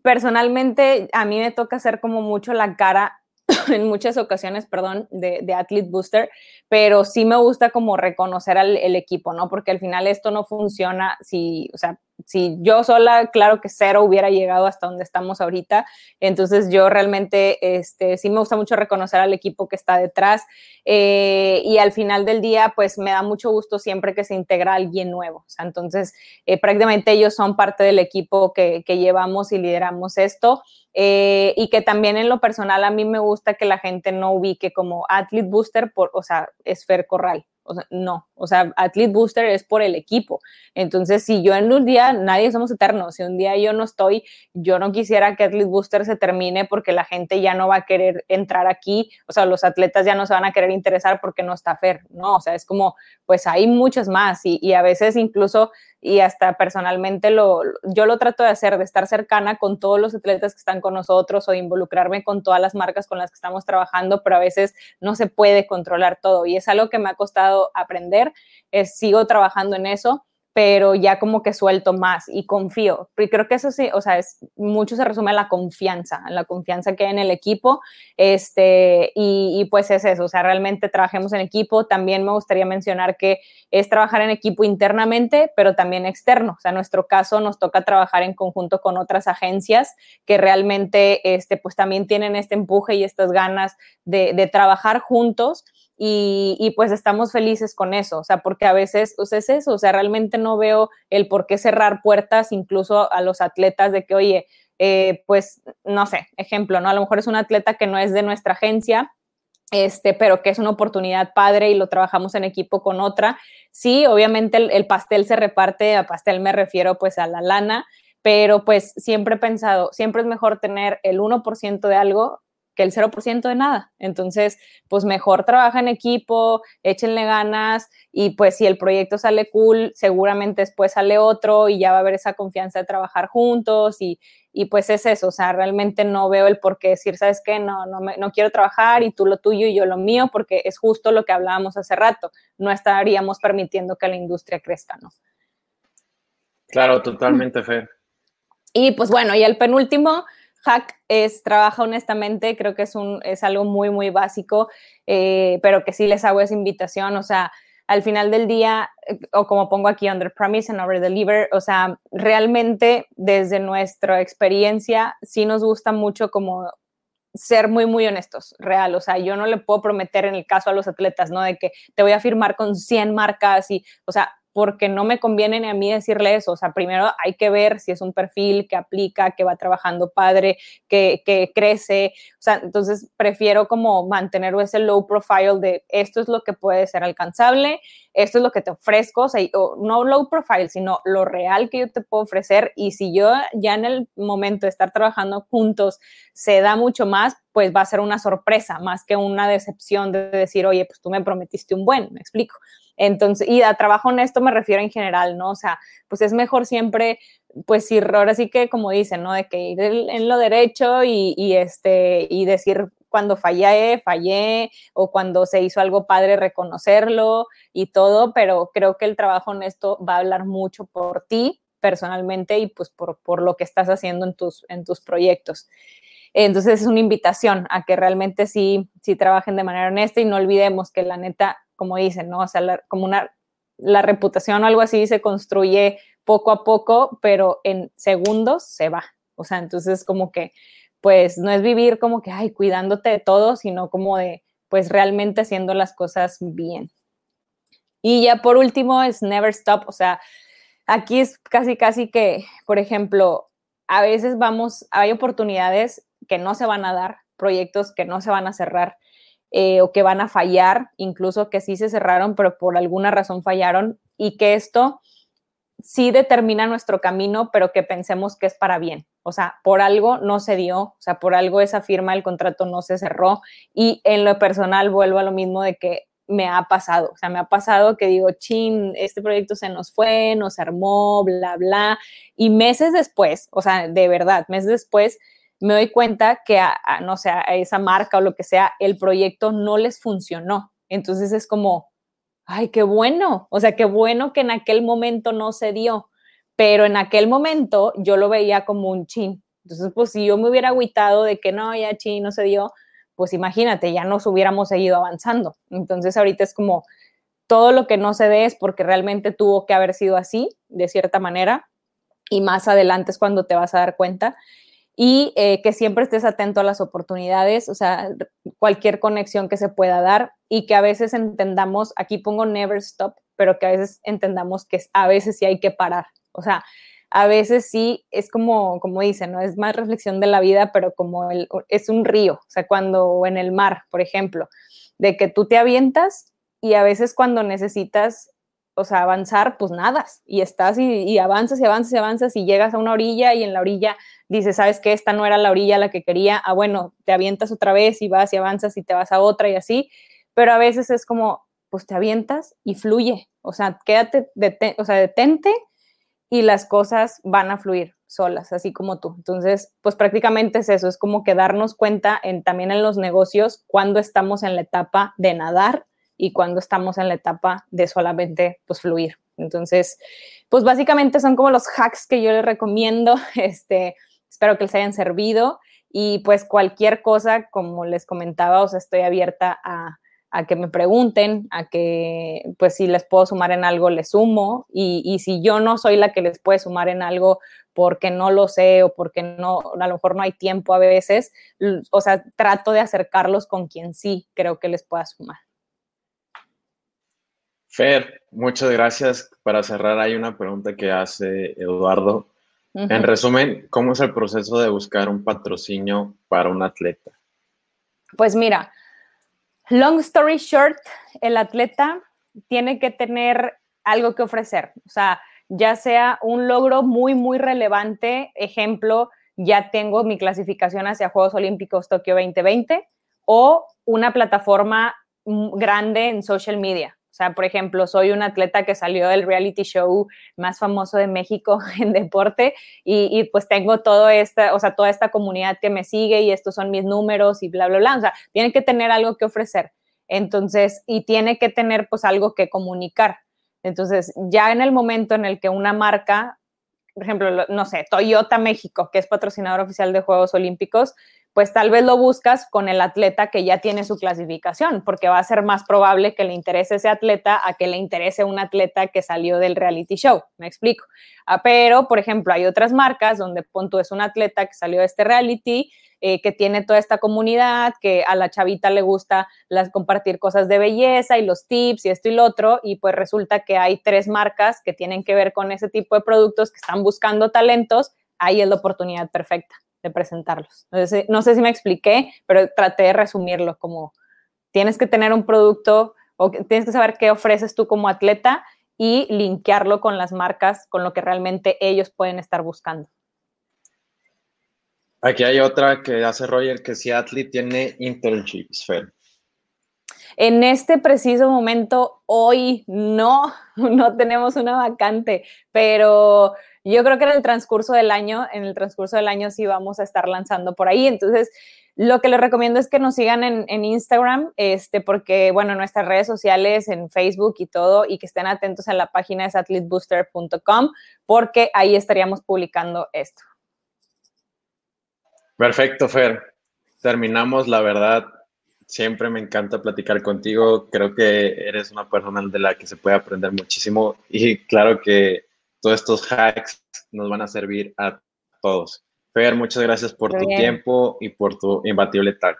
B: personalmente a mí me toca hacer como mucho la cara en muchas ocasiones, perdón, de, de, Athlete Booster, pero sí me gusta como reconocer al el equipo, ¿no? Porque al final esto no funciona si, o sea, si yo sola, claro que cero hubiera llegado hasta donde estamos ahorita. Entonces yo realmente, este, sí me gusta mucho reconocer al equipo que está detrás eh, y al final del día, pues me da mucho gusto siempre que se integra alguien nuevo. Entonces, eh, prácticamente ellos son parte del equipo que, llevamos y lideramos esto. Eh, y que también en lo personal a mí me gusta que la gente no ubique como Athlete Booster, por, o sea, es Fer Corral. No, o sea, Athlete Booster es por el equipo. Entonces, si yo en un día, nadie somos eternos, si un día yo no estoy, yo no quisiera que Athlete Booster se termine porque la gente ya no va a querer entrar aquí, o sea, los atletas ya no se van a querer interesar porque no está Fer, ¿no? O sea, es como, pues hay muchos más y a veces incluso y hasta personalmente lo, yo lo trato de hacer, de estar cercana con todos los atletas que están con nosotros o de involucrarme con todas las marcas con las que estamos trabajando, pero a veces no se puede controlar todo. Y es algo que me ha costado aprender, sigo trabajando en eso pero ya como que suelto más y confío. Y creo que eso sí, o sea, es, mucho se resume en la confianza, en la confianza que hay en el equipo, este, y, y, pues es eso, o sea, realmente trabajemos en equipo. También me gustaría mencionar que es trabajar en equipo internamente, pero también externo. O sea, en nuestro caso nos toca trabajar en conjunto con otras agencias que realmente, este, pues también tienen este empuje y estas ganas de, de trabajar juntos y, pues estamos felices con eso, o sea, porque a veces pues es eso, o sea, realmente no veo el por qué cerrar puertas incluso a los atletas de que, oye, eh, pues no sé, ejemplo, ¿no? A lo mejor es un atleta que no es de nuestra agencia, este, pero que es una oportunidad padre y lo trabajamos en equipo con otra. Sí, obviamente el, el pastel se reparte, a pastel me refiero pues a la lana, pero pues siempre he pensado, siempre es mejor tener el 1% de algo que el 0% de nada. Entonces, pues mejor trabaja en equipo, échenle ganas y pues si el proyecto sale cool, seguramente después sale otro y ya va a haber esa confianza de trabajar juntos y, y pues es eso, o sea, realmente no veo el por qué decir, ¿sabes qué? No, no, me, no quiero trabajar y tú lo tuyo y yo lo mío, porque es justo lo que hablábamos hace rato, no estaríamos permitiendo que la industria crezca, ¿no?
A: Claro, totalmente, Fer.
B: Y pues bueno, y el penúltimo, hack es trabaja honestamente, creo que es, un, es algo muy, muy básico, eh, pero que sí les hago esa invitación, o sea, al final del día, o como pongo aquí, under promise and over deliver, o sea, realmente desde nuestra experiencia sí nos gusta mucho como ser muy, muy honestos, real. O sea, yo no le puedo prometer en el caso a los atletas, ¿no? De que te voy a firmar con 100 marcas y, o sea, porque no me conviene ni a mí decirle eso. O sea, primero hay que ver si es un perfil que aplica, que va trabajando padre, que, que crece. O sea, entonces prefiero como mantener ese low profile de esto es lo que puede ser alcanzable, esto es lo que te ofrezco, o sea, no low profile, sino lo real que yo te puedo ofrecer. Y si yo ya en el momento de estar trabajando juntos se da mucho más, pues va a ser una sorpresa, más que una decepción de decir, oye, pues tú me prometiste un buen, me explico. Entonces, y a trabajo honesto me refiero en general, ¿no? O sea, pues es mejor siempre, pues ir, ahora sí que como dicen, ¿no? De que ir en lo derecho y, y este, y decir cuando fallé, fallé, o cuando se hizo algo padre, reconocerlo y todo, pero creo que el trabajo honesto va a hablar mucho por ti personalmente y pues por, por lo que estás haciendo en tus, en tus proyectos. Entonces es una invitación a que realmente sí, sí trabajen de manera honesta y no olvidemos que la neta, como dicen, ¿no? O sea, como una, la reputación o algo así se construye poco a poco, pero en segundos se va. O sea, entonces como que, pues no es vivir como que, ay, cuidándote de todo, sino como de, pues realmente haciendo las cosas bien. Y ya por último es never stop, o sea, aquí es casi, casi que, por ejemplo, a veces vamos, hay oportunidades que no se van a dar, proyectos que no se van a cerrar eh, o que van a fallar, incluso que sí se cerraron, pero por alguna razón fallaron y que esto sí determina nuestro camino, pero que pensemos que es para bien. O sea, por algo no se dio, o sea, por algo esa firma, el contrato no se cerró y en lo personal vuelvo a lo mismo de que me ha pasado, o sea, me ha pasado que digo, chin, este proyecto se nos fue, nos armó, bla, bla, y meses después, o sea, de verdad, meses después, me doy cuenta que a, no sé, esa marca o lo que sea, el proyecto no les funcionó. Entonces es como, ay, qué bueno, o sea, qué bueno que en aquel momento no se dio, pero en aquel momento yo lo veía como un chin. Entonces, pues si yo me hubiera agüitado de que no, ya chin, no se dio, pues imagínate, ya nos hubiéramos seguido avanzando. Entonces ahorita es como todo lo que no se dé es porque realmente tuvo que haber sido así, de cierta manera, y más adelante es cuando te vas a dar cuenta y eh, que siempre estés atento a las oportunidades, o sea, cualquier conexión que se pueda dar y que a veces entendamos, aquí pongo never stop, pero que a veces entendamos que a veces sí hay que parar, o sea, a veces sí es como, como dicen, ¿no? Es más reflexión de la vida, pero como el, es un río, o sea, cuando en el mar, por ejemplo, de que tú te avientas y a veces cuando necesitas o sea, avanzar, pues nadas y estás y, avanzas y avanzas y avanzas y llegas a una orilla y en la orilla dices, ¿sabes qué? Esta no era la orilla la que quería. Ah, bueno, te avientas otra vez y vas y avanzas y te vas a otra y así. Pero a veces es como, pues te avientas y fluye. O sea, quédate, o sea, detente y las cosas van a fluir solas, así como tú. Entonces, pues prácticamente es eso, es como que darnos cuenta en, también en los negocios cuando estamos en la etapa de nadar y cuando estamos en la etapa de solamente pues fluir. Entonces, pues básicamente son como los hacks que yo les recomiendo. Este, espero que les hayan servido y pues cualquier cosa, como les comentaba, os estoy abierta a, a que me pregunten, a que pues si les puedo sumar en algo, les sumo y, y, si yo no soy la que les puede sumar en algo porque no lo sé o porque no, a lo mejor no hay tiempo a veces, o sea, trato de acercarlos con quien sí creo que les pueda sumar.
A: Fer, muchas gracias. Para cerrar, hay una pregunta que hace Eduardo. En resumen, ¿cómo es el proceso de buscar un patrocinio para un atleta?
B: Pues mira, long story short, el atleta tiene que tener algo que ofrecer, o sea, ya sea un logro muy, muy relevante, ejemplo, ya tengo mi clasificación hacia Juegos Olímpicos Tokio 2020, o una plataforma grande en social media. Sea, por ejemplo, soy un atleta que salió del reality show más famoso de México en deporte y, pues tengo todo esta, o sea, toda esta comunidad que me sigue y estos son mis números y bla, bla, bla. O sea, tiene que tener algo que ofrecer. Entonces, y tiene que tener pues algo que comunicar. Entonces, ya en el momento en el que una marca, por ejemplo, no sé, Toyota México, que es patrocinador oficial de Juegos Olímpicos, pues tal vez lo buscas con el atleta que ya tiene su clasificación, porque va a ser más probable que le interese ese atleta a que le interese un atleta que salió del reality show, me explico. Ah, pero, por ejemplo, hay otras marcas donde Ponto es un atleta que salió de este reality, eh, que tiene toda esta comunidad, que a la chavita le gusta las, compartir cosas de belleza y los tips y esto y lo otro, y pues resulta que hay tres marcas que tienen que ver con ese tipo de productos que están buscando talentos, ahí es la oportunidad perfecta presentarlos. No sé, si me expliqué, pero traté de resumirlo como tienes que tener un producto o tienes que saber qué ofreces tú como atleta y linkearlo con las marcas, con lo que realmente ellos pueden estar buscando.
A: Aquí hay otra que hace Roger, que si Athlete tiene internships, Fer.
B: En este preciso momento, hoy no, no tenemos una vacante, pero yo creo que en el transcurso del año, en el transcurso del año sí vamos a estar lanzando por ahí. Entonces, lo que les recomiendo es que nos sigan en, Instagram, este, porque, bueno, nuestras redes sociales, en Facebook y todo, y que estén atentos en la página de satellitebooster.com, porque ahí estaríamos publicando esto.
A: Perfecto, Fer. Terminamos, la verdad, siempre me encanta platicar contigo. Creo que eres una persona de la que se puede aprender muchísimo y claro que todos estos hacks nos van a servir a todos. Fer, muchas gracias por tu tiempo y por tu imbatible talk.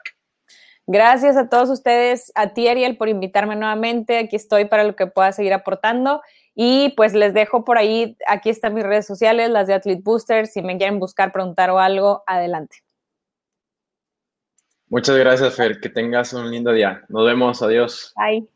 B: Gracias a todos ustedes, a ti Ariel por invitarme nuevamente. Aquí estoy para lo que pueda seguir aportando. Y pues les dejo por ahí, aquí están mis redes sociales, las de Athlete Booster. Si me quieren buscar, preguntar o algo, adelante.
A: Muchas gracias, Fer. Que tengas un lindo día. Nos vemos. Adiós.
B: Bye.